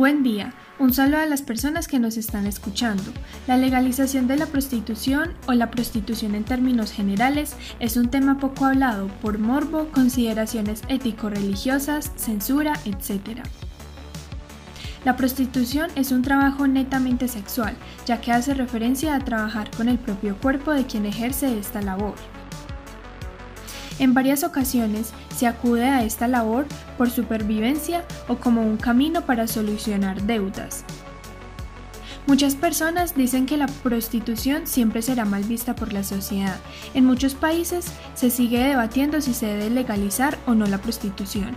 Buen día, un saludo a las personas que nos están escuchando. La legalización de la prostitución o la prostitución en términos generales es un tema poco hablado por morbo, consideraciones ético-religiosas, censura, etc. La prostitución es un trabajo netamente sexual, ya que hace referencia a trabajar con el propio cuerpo de quien ejerce esta labor. En varias ocasiones se acude a esta labor por supervivencia o como un camino para solucionar deudas. Muchas personas dicen que la prostitución siempre será mal vista por la sociedad. En muchos países se sigue debatiendo si se debe legalizar o no la prostitución.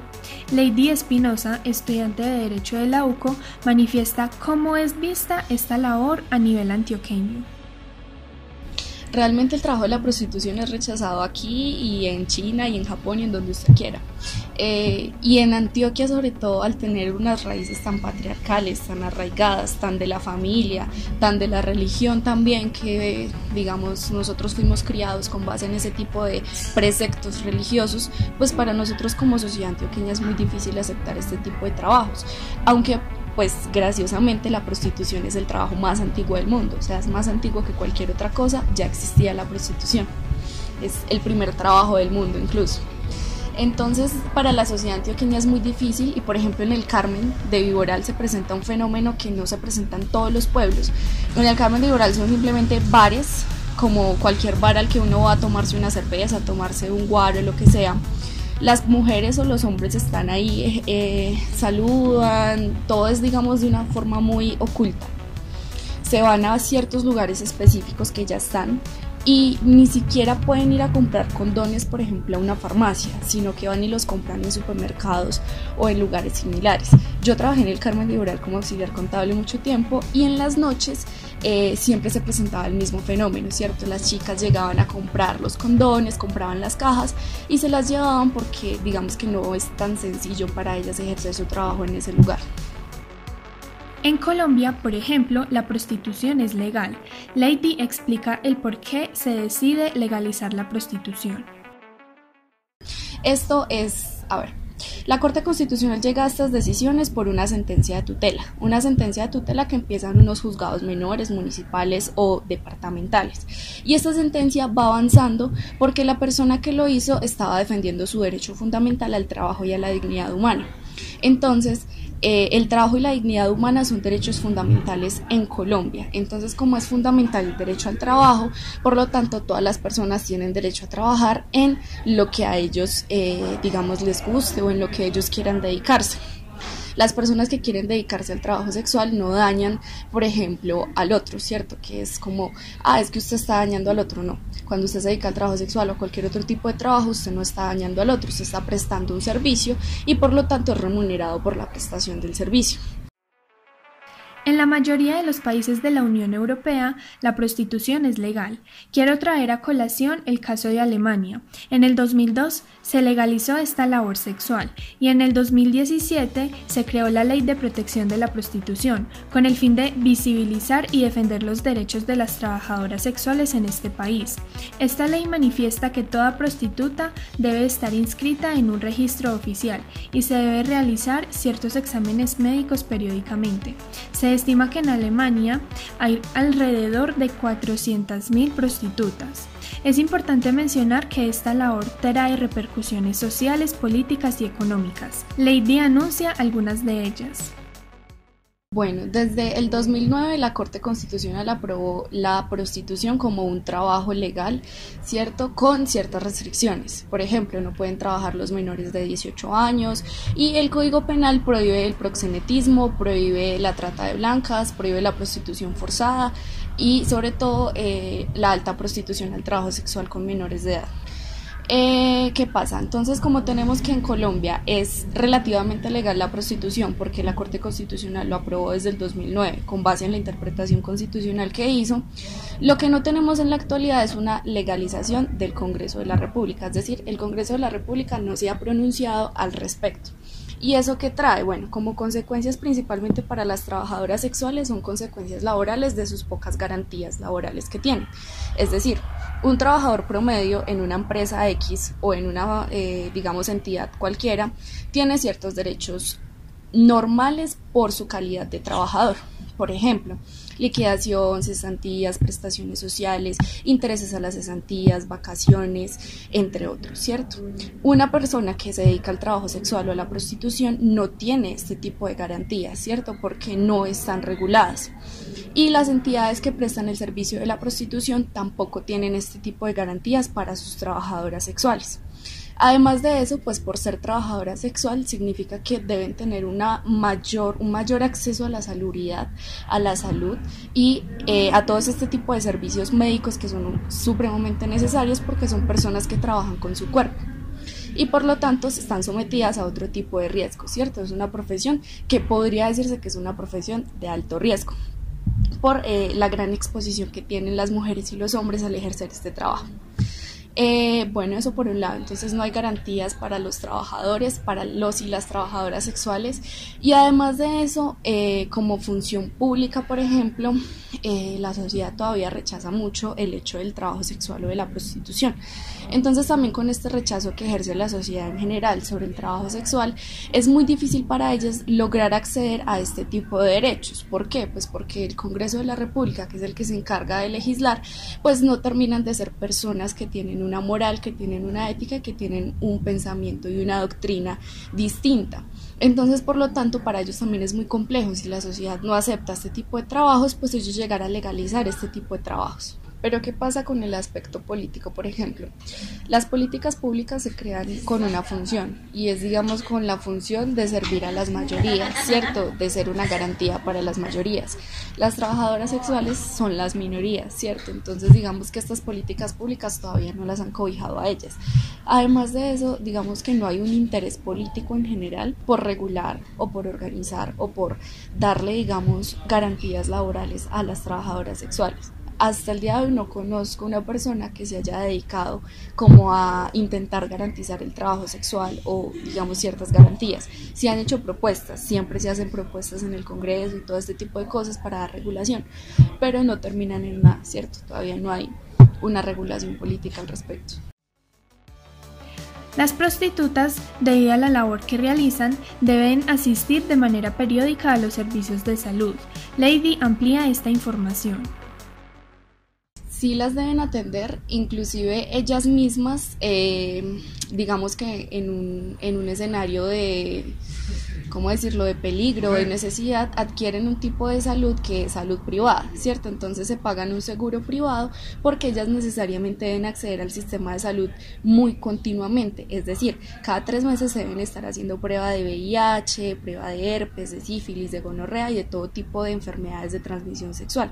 Lady Espinosa, estudiante de Derecho de la UCO, manifiesta cómo es vista esta labor a nivel antioqueño. Realmente el trabajo de la prostitución es rechazado aquí y en China y en Japón y en donde usted quiera. Eh, y en Antioquia sobre todo al tener unas raíces tan patriarcales, tan arraigadas, tan de la familia, tan de la religión también, que digamos nosotros fuimos criados con base en ese tipo de preceptos religiosos, pues para nosotros como sociedad antioqueña es muy difícil aceptar este tipo de trabajos. Aunque pues graciosamente la prostitución es el trabajo más antiguo del mundo, o sea, es más antiguo que cualquier otra cosa, ya existía la prostitución. Es el primer trabajo del mundo incluso. Entonces, para la sociedad antioqueña es muy difícil y, por ejemplo, en el Carmen de Viboral se presenta un fenómeno que no se presenta en todos los pueblos. En el Carmen de Viboral son simplemente bares, como cualquier bar al que uno va a tomarse una cerveza, a tomarse un guaro, lo que sea las mujeres o los hombres están ahí, eh, eh, saludan, todo es digamos de una forma muy oculta. Se van a ciertos lugares específicos que ya están y ni siquiera pueden ir a comprar condones, por ejemplo, a una farmacia, sino que van y los compran en supermercados o en lugares similares. Yo trabajé en el Carmen Liberal como auxiliar contable mucho tiempo y en las noches eh, siempre se presentaba el mismo fenómeno, ¿cierto? Las chicas llegaban a comprar los condones, compraban las cajas y se las llevaban porque digamos que no es tan sencillo para ellas ejercer su trabajo en ese lugar. En Colombia, por ejemplo, la prostitución es legal. Lady explica el por qué se decide legalizar la prostitución. Esto es, a ver, la Corte Constitucional llega a estas decisiones por una sentencia de tutela, una sentencia de tutela que empieza en unos juzgados menores, municipales o departamentales. Y esta sentencia va avanzando porque la persona que lo hizo estaba defendiendo su derecho fundamental al trabajo y a la dignidad humana. Entonces, eh, el trabajo y la dignidad humana son derechos fundamentales en Colombia. Entonces, como es fundamental el derecho al trabajo, por lo tanto, todas las personas tienen derecho a trabajar en lo que a ellos, eh, digamos, les guste o en lo que ellos quieran dedicarse. Las personas que quieren dedicarse al trabajo sexual no dañan, por ejemplo, al otro, ¿cierto? Que es como, ah, es que usted está dañando al otro, no. Cuando usted se dedica al trabajo sexual o cualquier otro tipo de trabajo, usted no está dañando al otro, usted está prestando un servicio y por lo tanto es remunerado por la prestación del servicio. En la mayoría de los países de la Unión Europea, la prostitución es legal. Quiero traer a colación el caso de Alemania. En el 2002 se legalizó esta labor sexual y en el 2017 se creó la Ley de Protección de la Prostitución, con el fin de visibilizar y defender los derechos de las trabajadoras sexuales en este país. Esta ley manifiesta que toda prostituta debe estar inscrita en un registro oficial y se debe realizar ciertos exámenes médicos periódicamente. Se estima que en Alemania hay alrededor de 400.000 prostitutas. Es importante mencionar que esta labor trae repercusiones sociales, políticas y económicas. Lady anuncia algunas de ellas. Bueno, desde el 2009 la Corte Constitucional aprobó la prostitución como un trabajo legal, ¿cierto? Con ciertas restricciones. Por ejemplo, no pueden trabajar los menores de 18 años y el Código Penal prohíbe el proxenetismo, prohíbe la trata de blancas, prohíbe la prostitución forzada y sobre todo eh, la alta prostitución al trabajo sexual con menores de edad. Eh, ¿Qué pasa? Entonces, como tenemos que en Colombia es relativamente legal la prostitución, porque la Corte Constitucional lo aprobó desde el 2009, con base en la interpretación constitucional que hizo, lo que no tenemos en la actualidad es una legalización del Congreso de la República, es decir, el Congreso de la República no se ha pronunciado al respecto. ¿Y eso qué trae? Bueno, como consecuencias principalmente para las trabajadoras sexuales son consecuencias laborales de sus pocas garantías laborales que tienen. Es decir, un trabajador promedio en una empresa X o en una, eh, digamos, entidad cualquiera tiene ciertos derechos normales por su calidad de trabajador. Por ejemplo, liquidación, cesantías, prestaciones sociales, intereses a las cesantías, vacaciones, entre otros, ¿cierto? Una persona que se dedica al trabajo sexual o a la prostitución no tiene este tipo de garantías, ¿cierto? Porque no están reguladas. Y las entidades que prestan el servicio de la prostitución tampoco tienen este tipo de garantías para sus trabajadoras sexuales. Además de eso, pues por ser trabajadora sexual significa que deben tener una mayor, un mayor acceso a la salubridad, a la salud y eh, a todos este tipo de servicios médicos que son supremamente necesarios porque son personas que trabajan con su cuerpo y por lo tanto están sometidas a otro tipo de riesgo, ¿cierto? Es una profesión que podría decirse que es una profesión de alto riesgo por eh, la gran exposición que tienen las mujeres y los hombres al ejercer este trabajo. Eh, bueno, eso por un lado, entonces no hay garantías para los trabajadores, para los y las trabajadoras sexuales. Y además de eso, eh, como función pública, por ejemplo, eh, la sociedad todavía rechaza mucho el hecho del trabajo sexual o de la prostitución. Entonces también con este rechazo que ejerce la sociedad en general sobre el trabajo sexual, es muy difícil para ellas lograr acceder a este tipo de derechos. ¿Por qué? Pues porque el Congreso de la República, que es el que se encarga de legislar, pues no terminan de ser personas que tienen una moral, que tienen una ética, que tienen un pensamiento y una doctrina distinta. Entonces, por lo tanto, para ellos también es muy complejo. Si la sociedad no acepta este tipo de trabajos, pues ellos llegar a legalizar este tipo de trabajos. Pero ¿qué pasa con el aspecto político? Por ejemplo, las políticas públicas se crean con una función y es, digamos, con la función de servir a las mayorías, ¿cierto? De ser una garantía para las mayorías. Las trabajadoras sexuales son las minorías, ¿cierto? Entonces, digamos que estas políticas públicas todavía no las han cobijado a ellas. Además de eso, digamos que no hay un interés político en general por regular o por organizar o por darle, digamos, garantías laborales a las trabajadoras sexuales hasta el día de hoy no conozco una persona que se haya dedicado como a intentar garantizar el trabajo sexual o digamos ciertas garantías. Se han hecho propuestas, siempre se hacen propuestas en el Congreso y todo este tipo de cosas para dar regulación, pero no terminan en nada, ¿cierto? Todavía no hay una regulación política al respecto. Las prostitutas, debido a la labor que realizan, deben asistir de manera periódica a los servicios de salud. Lady amplía esta información sí las deben atender, inclusive ellas mismas, eh, digamos que en un, en un escenario de, ¿cómo decirlo?, de peligro, de necesidad, adquieren un tipo de salud que es salud privada, ¿cierto? Entonces se pagan un seguro privado porque ellas necesariamente deben acceder al sistema de salud muy continuamente, es decir, cada tres meses se deben estar haciendo prueba de VIH, prueba de herpes, de sífilis, de gonorrea y de todo tipo de enfermedades de transmisión sexual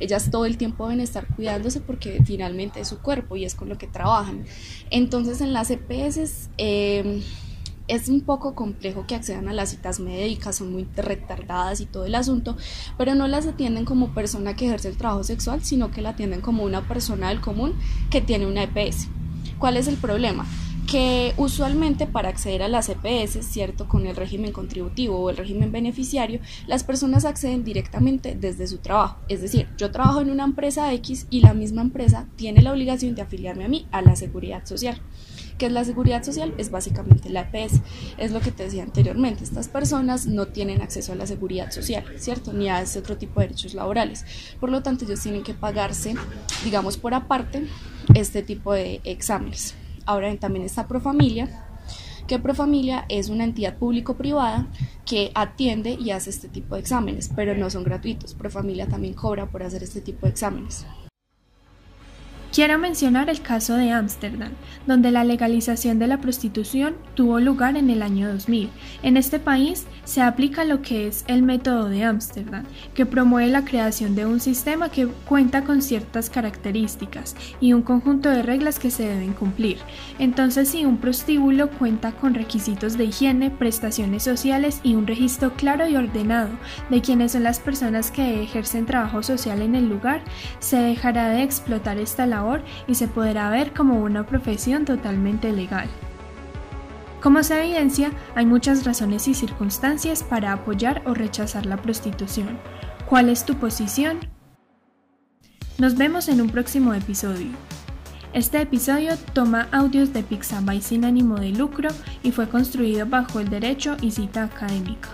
ellas todo el tiempo deben estar cuidándose porque finalmente es su cuerpo y es con lo que trabajan. Entonces en las EPS eh, es un poco complejo que accedan a las citas médicas, son muy retardadas y todo el asunto, pero no las atienden como persona que ejerce el trabajo sexual, sino que la atienden como una persona del común que tiene una EPS. ¿Cuál es el problema? que usualmente para acceder a las EPS, ¿cierto? Con el régimen contributivo o el régimen beneficiario, las personas acceden directamente desde su trabajo. Es decir, yo trabajo en una empresa X y la misma empresa tiene la obligación de afiliarme a mí a la seguridad social. ¿Qué es la seguridad social? Es básicamente la EPS. Es lo que te decía anteriormente. Estas personas no tienen acceso a la seguridad social, ¿cierto? Ni a ese otro tipo de derechos laborales. Por lo tanto, ellos tienen que pagarse, digamos, por aparte, este tipo de exámenes. Ahora también está Profamilia, que Profamilia es una entidad público-privada que atiende y hace este tipo de exámenes, pero no son gratuitos. Profamilia también cobra por hacer este tipo de exámenes. Quiero mencionar el caso de Ámsterdam, donde la legalización de la prostitución tuvo lugar en el año 2000. En este país se aplica lo que es el método de Ámsterdam, que promueve la creación de un sistema que cuenta con ciertas características y un conjunto de reglas que se deben cumplir. Entonces, si un prostíbulo cuenta con requisitos de higiene, prestaciones sociales y un registro claro y ordenado de quiénes son las personas que ejercen trabajo social en el lugar, se dejará de explotar esta labor y se podrá ver como una profesión totalmente legal. Como se evidencia, hay muchas razones y circunstancias para apoyar o rechazar la prostitución. ¿Cuál es tu posición? Nos vemos en un próximo episodio. Este episodio toma audios de Pixabay sin ánimo de lucro y fue construido bajo el derecho y cita académica.